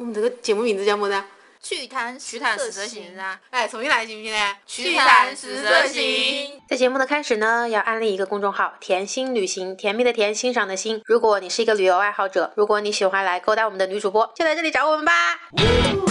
我们这个节目名字叫么子？趣谈趣谈十色行啊！哎，重新来行不行呢？趣谈十色行。在节目的开始呢，要安利一个公众号“甜心旅行”，甜蜜的甜，欣赏的欣。如果你是一个旅游爱好者，如果你喜欢来勾搭我们的女主播，就来这里找我们吧。大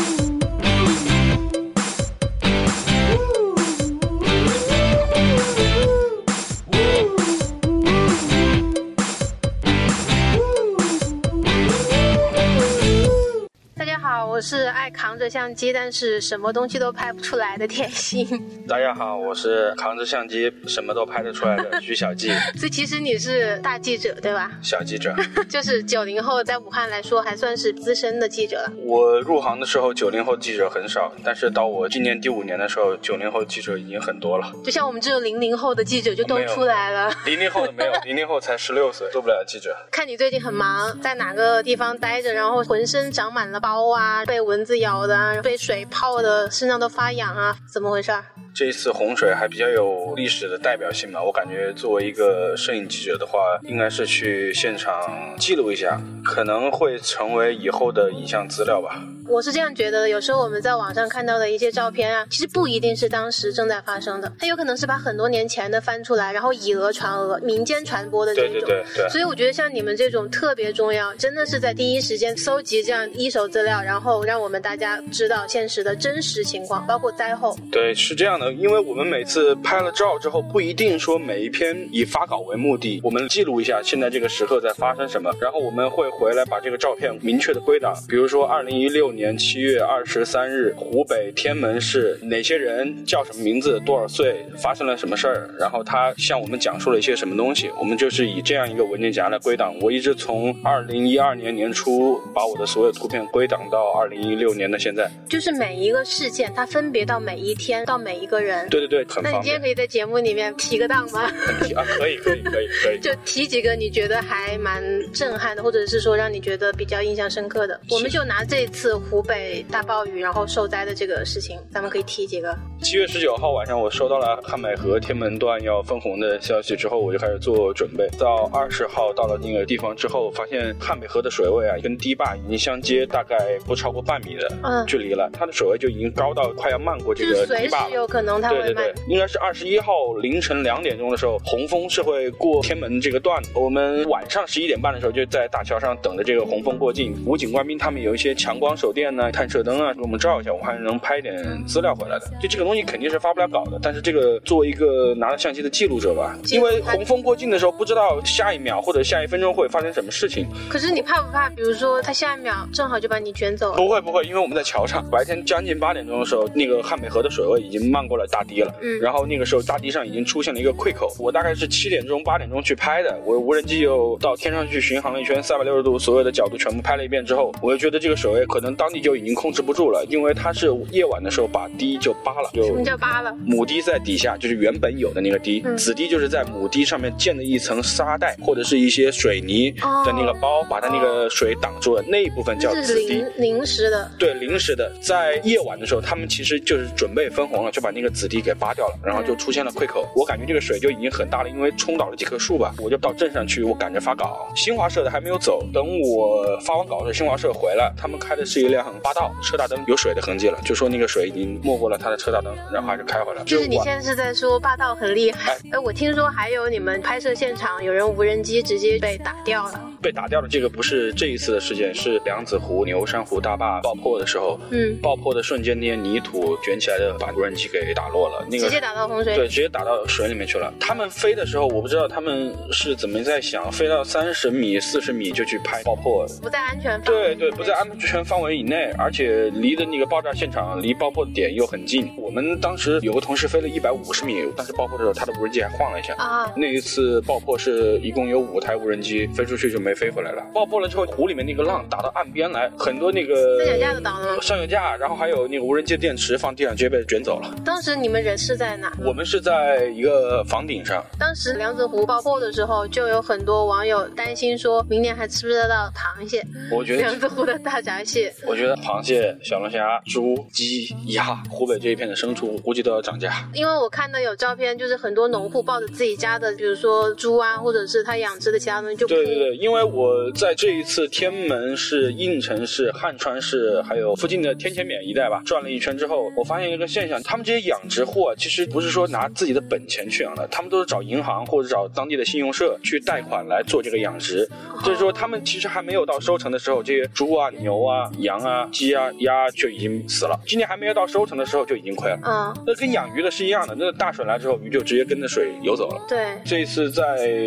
家爱扛着相机，但是什么东西都拍不出来的甜心。大家好，我是扛着相机什么都拍得出来的徐小记。所以其实你是大记者对吧？小记者，就是九零后，在武汉来说还算是资深的记者了。我入行的时候，九零后记者很少，但是到我今年第五年的时候，九零后记者已经很多了。就像我们这种零零后的记者就都出来了。零零后的没有，零零后才十六岁，做不了记者。看你最近很忙，在哪个地方待着，然后浑身长满了包啊，被蚊蚊子咬的啊，被水泡的，身上都发痒啊，怎么回事儿？这一次洪水还比较有历史的代表性吧，我感觉作为一个摄影记者的话，应该是去现场记录一下，可能会成为以后的影像资料吧。我是这样觉得的，有时候我们在网上看到的一些照片啊，其实不一定是当时正在发生的，它有可能是把很多年前的翻出来，然后以讹传讹，民间传播的这种。对对对对。所以我觉得像你们这种特别重要，真的是在第一时间搜集这样一手资料，然后让我们大家知道现实的真实情况，包括灾后。对，是这样的，因为我们每次拍了照之后，不一定说每一篇以发稿为目的，我们记录一下现在这个时刻在发生什么，然后我们会回来把这个照片明确的归档，比如说二零一六年七月二十三日，湖北天门市哪些人叫什么名字，多少岁，发生了什么事儿，然后他向我们讲述了一些什么东西，我们就是以这样一个文件夹来归档。我一直从二零一二年年初把我的所有图片归档到二零一六年的现在。就是每一个事件，它分别到每一天，到每一个人。对对对，那你今天可。以在节目里面提个档吗？啊，可以可以可以可以。就提几个你觉得还蛮震撼的，或者是说让你觉得比较印象深刻的。我们就拿这次湖北大暴雨然后受灾的这个事情，咱们可以提几个。七月十九号晚上，我收到了汉美河天门段要分洪的消息之后，我就开始做准备。到二十号到了那个地方之后，发现汉美河的水位啊，跟堤坝已经相接大概不超过半米的嗯距离了，它的水位就已经高到快要漫过这个堤坝了。能他对对对。，应该是二十一号凌晨两点钟的时候，洪峰是会过天门这个段的。我们晚上十一点半的时候就在大桥上等着这个洪峰过境。武警官兵他们有一些强光手电呢、探射灯啊，给我们照一下，我们还能拍点资料回来的。就这个东西肯定是发不了稿的，但是这个作为一个拿着相机的记录者吧，因为洪峰过境的时候不知道下一秒或者下一分钟会发生什么事情。可是你怕不怕？比如说他下一秒正好就把你卷走了。不会不会，因为我们在桥上，白天将近八点钟的时候，那个汉北河的水位已经漫过了大堤了。嗯然后那个时候大堤上已经出现了一个溃口。我大概是七点钟八点钟去拍的，我无人机又到天上去巡航了一圈，三百六十度所有的角度全部拍了一遍之后，我就觉得这个水位可能当地就已经控制不住了，因为它是夜晚的时候把堤就扒了，就什么叫扒了？母堤在底下，就是原本有的那个堤，嗯子堤就是在母堤上面建的一层沙袋或者是一些水泥的那个包，把它那个水挡住了，那一部分叫子堤。临临时的。对，临时的，在夜晚的时候，他们其实就是准备分红了，就把那个子堤给扒掉了，然后就出现了溃口。我感觉这个水就已经很大了，因为冲倒了几棵树吧。我就到镇上去，我赶着发稿。新华社的还没有走，等我发完稿的时候，新华社回来，他们开的是一辆霸道，车大灯有水的痕迹了，就说那个水已经没过了他的车大灯，然后还是开回来了。就是你现在是在说霸道很厉害哎，哎，我听说还有你们拍摄现场有人无人机直接被打掉了，被打掉的这个不是这一次的事件，是梁子湖牛山湖大坝爆破的时候，嗯，爆破的瞬间，那些泥土卷起来的，把无人机给打落了。那个直接打到洪水对，直接打到水里面去了。他们飞的时候，我不知道他们是怎么在想，飞到三十米、四十米就去拍爆破。不在安全对对，不在安全范围以内，而且离的那个爆炸现场离爆破点又很近。我们当时有个同事飞了一百五十米，但是爆破的时候他的无人机还晃了一下。啊，那一次爆破是一共有五台无人机飞出去就没飞回来了。爆破了之后，湖里面那个浪打到岸边来，很多那个三脚架都倒了吗上脚架，然后还有那个无人机电池放地上，直接被卷走了。当时你们人是在哪？我们是在一个房顶上，当时梁子湖爆破的时候，就有很多网友担心说，明年还吃不吃得到螃蟹？我觉得梁子湖的大闸蟹，我觉得螃蟹、小龙虾、猪、鸡、鸭，湖北这一片的牲畜估计都要涨价。因为我看到有照片，就是很多农户抱着自己家的，比如说猪啊，或者是他养殖的其他东西就对对对，因为我在这一次天门市、应城市、汉川市，还有附近的天前缅一带吧，转了一圈之后，我发现一个现象，他们这些养殖户啊，其实不是说拿自己的本钱去养的，他们都是找银行或者找当地的信用社去贷款来做这个养殖。就是说，他们其实还没有到收成的时候，这些猪啊、牛啊、羊啊、鸡啊、鸭就已经死了。今年还没有到收成的时候就已经亏了。嗯，那跟养鱼的是一样的，那大水来之后，鱼就直接跟着水游走了。对，这一次在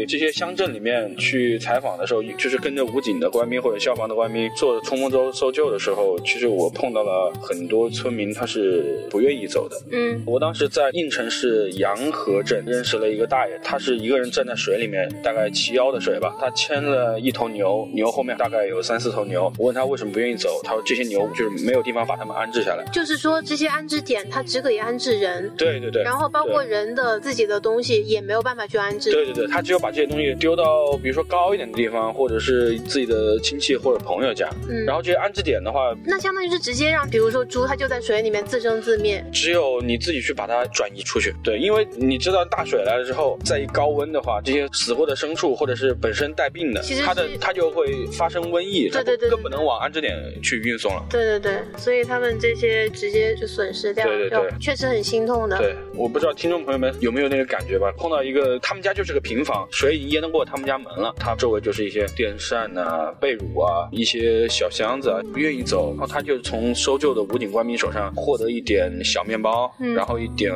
这些乡镇里面去采访的时候，就是跟着武警的官兵或者消防的官兵做冲锋舟搜救的时候，其实我碰到了很多村民，他是不愿意走的。嗯，我当时在应城市洋河镇认识了一个大爷，他是一个人站在水里面，大概齐腰的水吧，他牵了一头牛，牛后面大概有三四头牛。我问他为什么不愿意走，他说这些牛就是没有地方把它们安置下来。就是说这些安置点它只可以安置人，对对对，然后包括人的自己的东西也没有办法去安置。对对对，他只有把这些东西丢到比如说高一点的地方，或者是自己的亲戚或者朋友家。嗯然后这些安置点的话，那相当于是直接让，比如说猪，它就在水里面自生自灭。只有你自己去把它转移出去。对，因为你知道大水来了之后，再一高温的话，这些死过的牲畜或者是本身带病的，它的它就会发生瘟疫，它对对对更不能往安置点去运送了。对对对，所以他们这些直接就损失掉，对对对确实很心痛的。对，我不知道听众朋友们有没有那个感觉吧？碰到一个他们家就是个平房，水已经淹得过他们家门了，他周围就是一些电扇呐、被褥啊、一些小箱子啊，不愿意走，然后他就从搜救的武警官兵手上获得一点小面包，嗯然后一点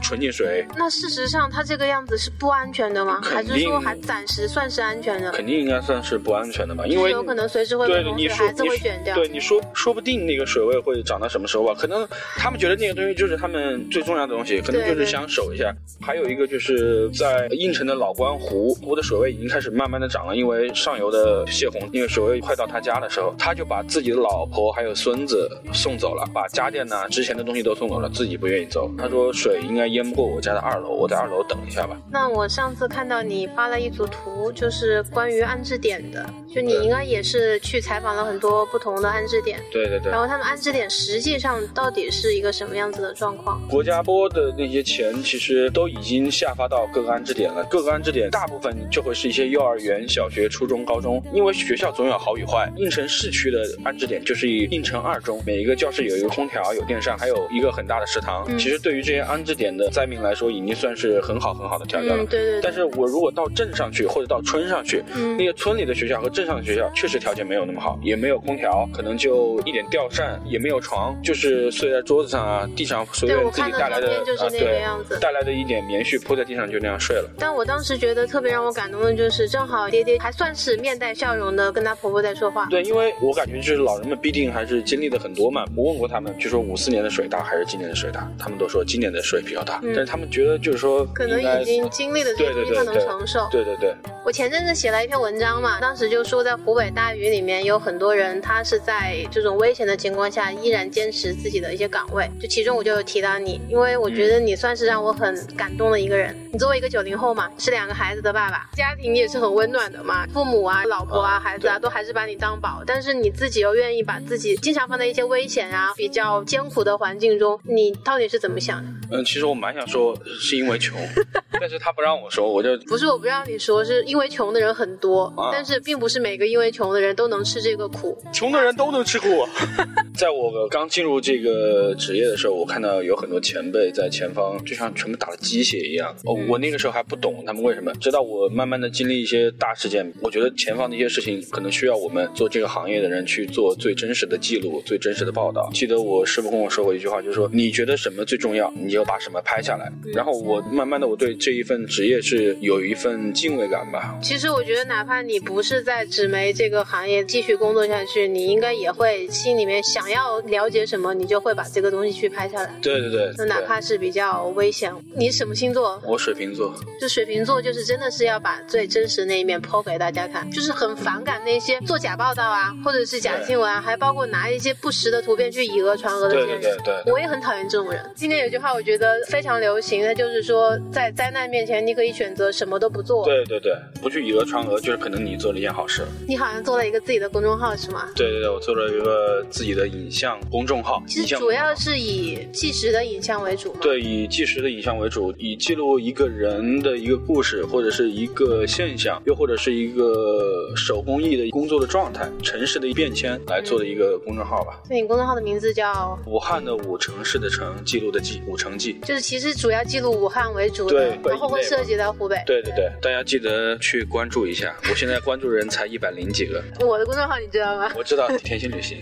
纯净水，那事实上，它这个样子是不安全的吗？还是说还暂时算是安全的？肯定应该算是不安全的吧？因为有可能随时会被对你孩子你会卷掉。对你说说不定那个水位会涨到什么时候吧？可能他们觉得那个东西就是他们最重要的东西，可能就是想守一下。还有一个就是在应城的老关湖，湖的水位已经开始慢慢的涨了，因为上游的泄洪，因为水位快到他家的时候，他就把自己的老婆还有孙子送走了，把家电呐、值钱的东西都送走了，自己不愿意走。他说水应该淹不过我家的二楼，我在二楼等一下吧。那我上次看到你发了一组图，就是关于安置点的，就你应该也是去采访了很多不同的安置点，对对对然。后他们安置点实际上到底是一个什么样子的状况？国家拨的那些钱，其实都已经下发到各个安置点了。各个安置点大部分就会是一些幼儿园、小学、初中、高中，因为学校总有好与坏。应城市区的安置点就是以应城二中，每一个教室有一个空调、有电扇，还有一个很大的食堂。嗯其实对于这些安置点的灾民来说，已经算是很好很好的条件了。嗯，对对对但，是我如果到镇上去，或者到村上去，嗯那些村里的学校和镇上的学校确实条件没有那么好，也没有空调，可能就一点吊扇，也没有床，就是睡在桌子上啊，地上随便自己带来的就是啊，那个对样子，带来的一点棉絮铺在地上就那样睡了。但我当时觉得特别让我感动的就是，正好爹爹还算是面带笑容的跟他婆婆在说话。对，因为我感觉就是老人们必定还是经历的很多嘛。我问过他们，就说五四年的水大还是今年的水大，他们都说今年的水比较大，嗯但是他们觉得就是说可能已经经历了这个东西，他能对对对对承受。对对对，我前阵子写了一篇文章嘛，当时就说在湖北大雨里面有很多人，他是在这种危险的情况下依然坚持自己的一些岗位。就其中我就有提到你，因为我觉得你算是让我很感动的一个人。你作为一个九零后嘛，是两个孩子的爸爸，家庭也是很温暖的嘛，父母啊、老婆啊、啊孩子啊都还是把你当宝，但是你自己又愿意把自己经常放在一些危险啊、比较艰苦的环境中，你到底是怎么想的？嗯，其实我蛮想说是因为穷，但是他不让我说，我就不是我不让你说，是因为穷的人很多，啊但是并不是每个因为穷的人都能吃这个苦。穷的人都能吃苦。在我刚进入这个职业的时候，我看到有很多前辈在前方，就像全部打了鸡血一样。哦，我那个时候还不懂他们为什么，直到我慢慢的经历一些大事件，我觉得前方的一些事情可能需要我们做这个行业的人去做最真实的记录、最真实的报道。记得我师傅跟我说过一句话，就是说你觉得什么最重要，你就把什么拍下来。然后我慢慢的，我对这一份职业是有一份敬畏感吧。其实我觉得，哪怕你不是在纸媒这个行业继续工作下去，你应该也会心里面想想要了解什么，你就会把这个东西去拍下来。对对对，就哪怕是比较危险，你什么星座？我水瓶座，就水瓶座，就是真的是要把最真实的那一面剖给大家看，就是很反感那些做假报道啊，或者是假新闻啊，还包括拿一些不实的图片去以讹传讹的这些人。对对对对我也很讨厌这种人。今天有句话我觉得非常流行，那就是说在灾难面前，你可以选择什么都不做。对对对，不去以讹传讹，就是可能你做了一件好事。你好像做了一个自己的公众号是吗？对对对，我做了一个自己的影像公众号，其实主要是以纪实的影像为主嘛。对，以纪实的影像为主，以记录一个人的一个故事，或者是一个现象，又或者是一个手工艺的工作的状态、城市的一变迁来做的一个公众号吧。那你公众号的名字叫，武汉的武，城市的城，记录的记，武城记。就是其实主要记录武汉为主的对，然后会涉及到湖北。对对对，大家记得去关注一下。我现在关注人才一百零几个，我的公众号你知道吗？我知道甜心旅行。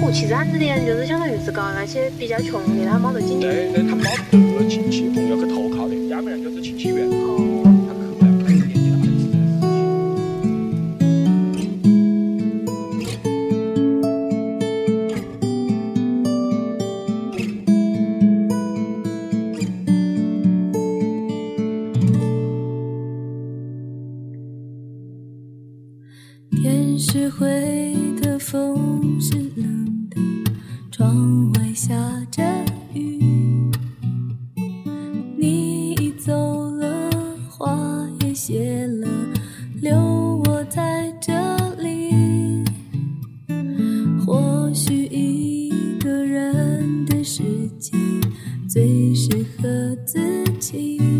我其实俺这点就是相当于是搞那些比较穷的，他没得经济。对对，他没得亲戚朋友去投靠的，要不然就是亲戚缘。是灰的，风自己。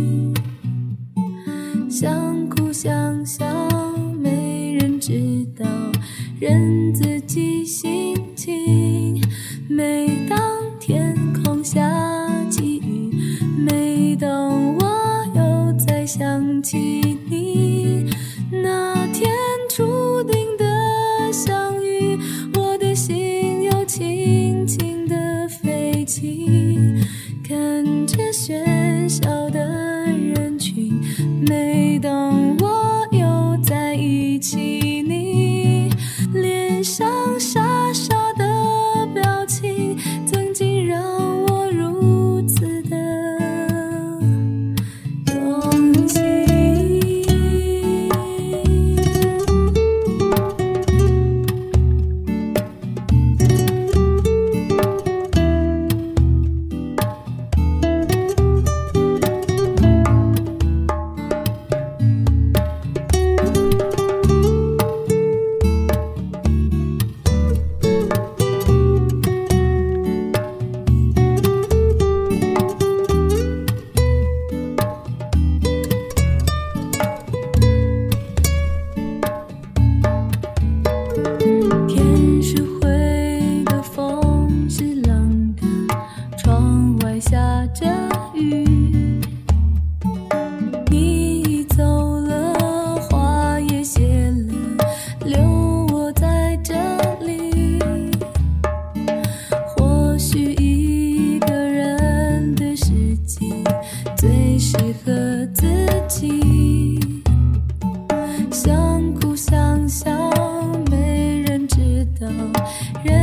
人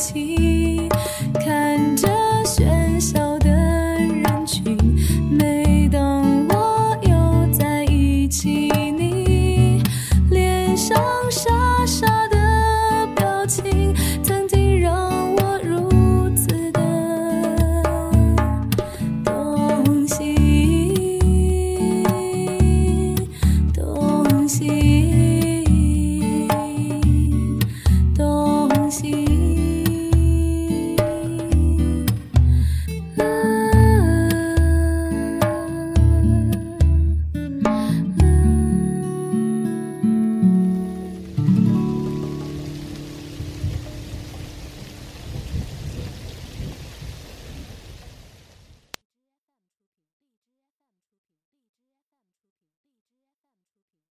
情